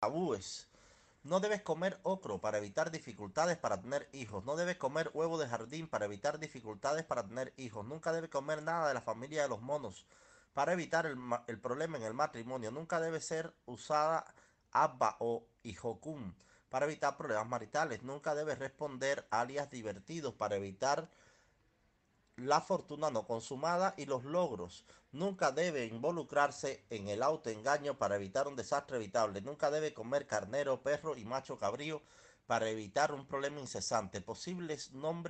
tabúes. No debes comer ocro para evitar dificultades para tener hijos. No debes comer huevo de jardín para evitar dificultades para tener hijos. Nunca debes comer nada de la familia de los monos para evitar el, el problema en el matrimonio. Nunca debe ser usada abba o hijokun para evitar problemas maritales. Nunca debes responder alias divertidos para evitar la fortuna no consumada y los logros. Nunca debe involucrarse en el autoengaño para evitar un desastre evitable. Nunca debe comer carnero, perro y macho cabrío para evitar un problema incesante. Posibles nombres